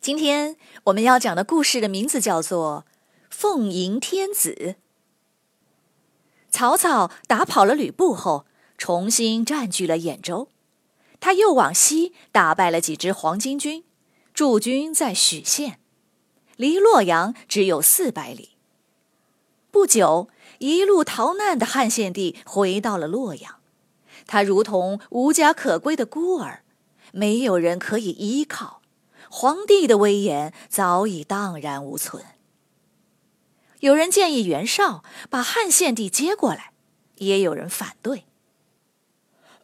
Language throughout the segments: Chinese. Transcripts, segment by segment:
今天我们要讲的故事的名字叫做《凤迎天子》。曹操打跑了吕布后，重新占据了兖州。他又往西打败了几支黄巾军，驻军在许县，离洛阳只有四百里。不久，一路逃难的汉献帝回到了洛阳，他如同无家可归的孤儿，没有人可以依靠。皇帝的威严早已荡然无存。有人建议袁绍把汉献帝接过来，也有人反对。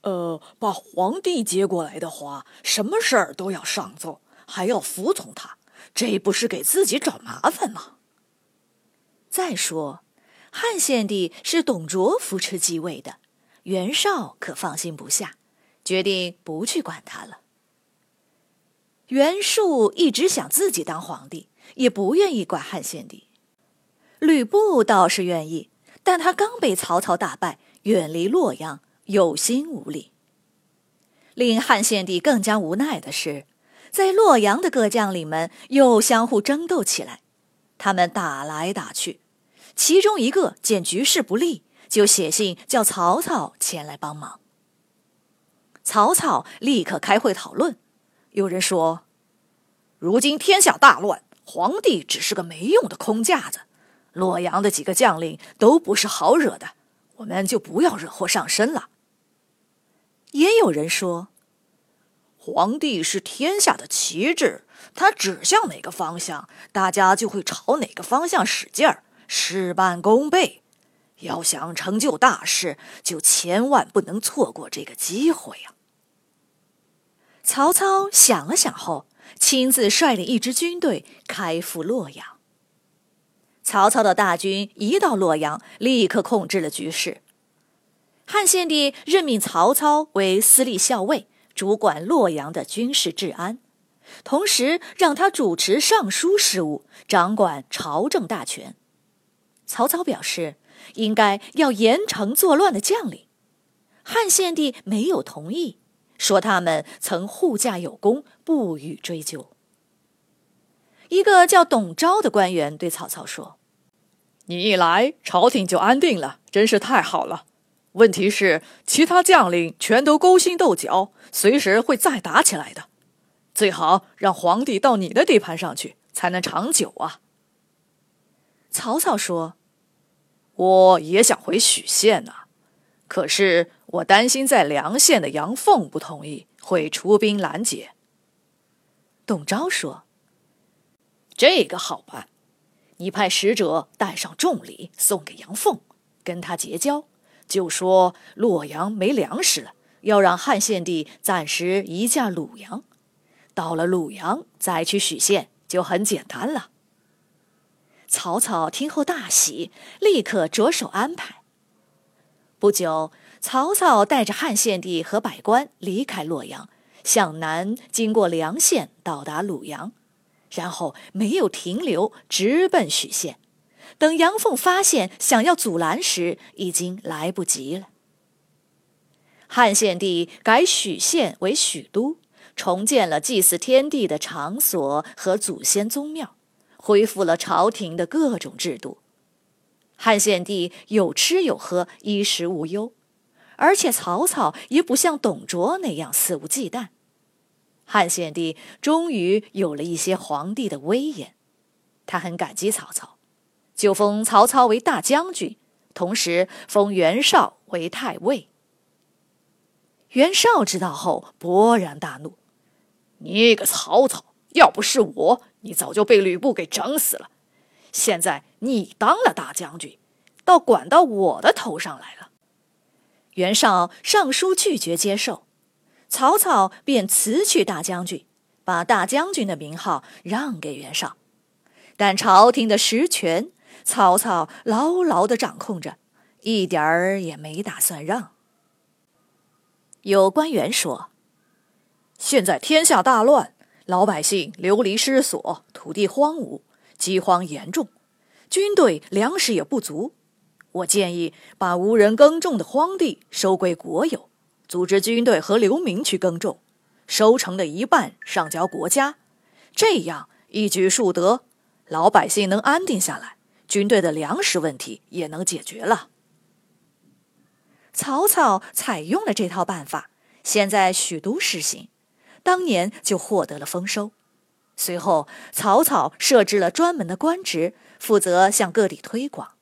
呃，把皇帝接过来的话，什么事儿都要上奏，还要服从他，这不是给自己找麻烦吗？再说，汉献帝是董卓扶持继位的，袁绍可放心不下，决定不去管他了。袁术一直想自己当皇帝，也不愿意管汉献帝。吕布倒是愿意，但他刚被曹操打败，远离洛阳，有心无力。令汉献帝更加无奈的是，在洛阳的各将领们又相互争斗起来，他们打来打去，其中一个见局势不利，就写信叫曹操前来帮忙。曹操立刻开会讨论。有人说，如今天下大乱，皇帝只是个没用的空架子，洛阳的几个将领都不是好惹的，我们就不要惹祸上身了。也有人说，皇帝是天下的旗帜，他指向哪个方向，大家就会朝哪个方向使劲儿，事半功倍。要想成就大事，就千万不能错过这个机会呀。曹操想了想后，亲自率领一支军队开赴洛阳。曹操的大军一到洛阳，立刻控制了局势。汉献帝任命曹操为司隶校尉，主管洛阳的军事治安，同时让他主持尚书事务，掌管朝政大权。曹操表示，应该要严惩作乱的将领。汉献帝没有同意。说他们曾护驾有功，不予追究。一个叫董昭的官员对曹操说：“你一来，朝廷就安定了，真是太好了。问题是，其他将领全都勾心斗角，随时会再打起来的。最好让皇帝到你的地盘上去，才能长久啊。”曹操说：“我也想回许县呐，可是……”我担心，在梁县的杨凤不同意，会出兵拦截。董昭说：“这个好办，你派使者带上重礼送给杨凤，跟他结交，就说洛阳没粮食了，要让汉献帝暂时移驾鲁阳。到了鲁阳再去许县，就很简单了。”曹操听后大喜，立刻着手安排。不久。曹操带着汉献帝和百官离开洛阳，向南经过梁县，到达鲁阳，然后没有停留，直奔许县。等杨凤发现，想要阻拦时，已经来不及了。汉献帝改许县为许都，重建了祭祀天地的场所和祖先宗庙，恢复了朝廷的各种制度。汉献帝有吃有喝，衣食无忧。而且曹操也不像董卓那样肆无忌惮，汉献帝终于有了一些皇帝的威严，他很感激曹操，就封曹操为大将军，同时封袁绍为太尉。袁绍知道后勃然大怒：“你个曹操，要不是我，你早就被吕布给整死了。现在你当了大将军，倒管到我的头上来了。”袁绍上书拒绝接受，曹操便辞去大将军，把大将军的名号让给袁绍。但朝廷的实权，曹操牢牢地掌控着，一点儿也没打算让。有官员说：“现在天下大乱，老百姓流离失所，土地荒芜，饥荒严重，军队粮食也不足。我建议把无人耕种的荒地收归国有，组织军队和流民去耕种，收成的一半上交国家，这样一举数得，老百姓能安定下来，军队的粮食问题也能解决了。”曹操采用了这套办法，现在许都实行，当年就获得了丰收。随后，曹操设置了专门的官职，负责向各地推广。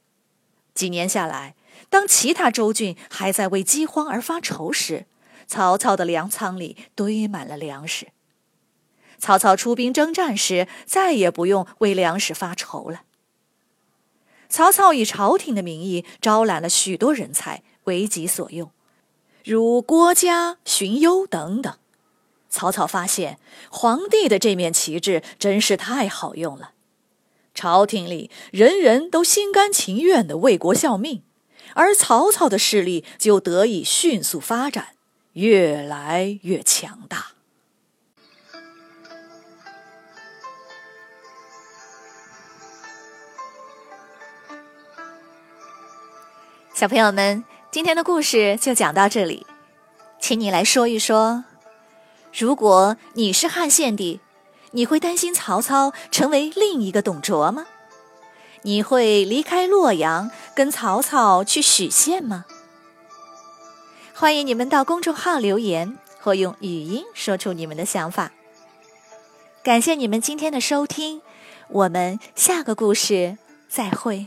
几年下来，当其他州郡还在为饥荒而发愁时，曹操的粮仓里堆满了粮食。曹操出兵征战时，再也不用为粮食发愁了。曹操以朝廷的名义招揽了许多人才。为己所用，如郭嘉、荀攸等等。曹操发现皇帝的这面旗帜真是太好用了，朝廷里人人都心甘情愿的为国效命，而曹操的势力就得以迅速发展，越来越强大。小朋友们。今天的故事就讲到这里，请你来说一说，如果你是汉献帝，你会担心曹操成为另一个董卓吗？你会离开洛阳跟曹操去许县吗？欢迎你们到公众号留言或用语音说出你们的想法。感谢你们今天的收听，我们下个故事再会。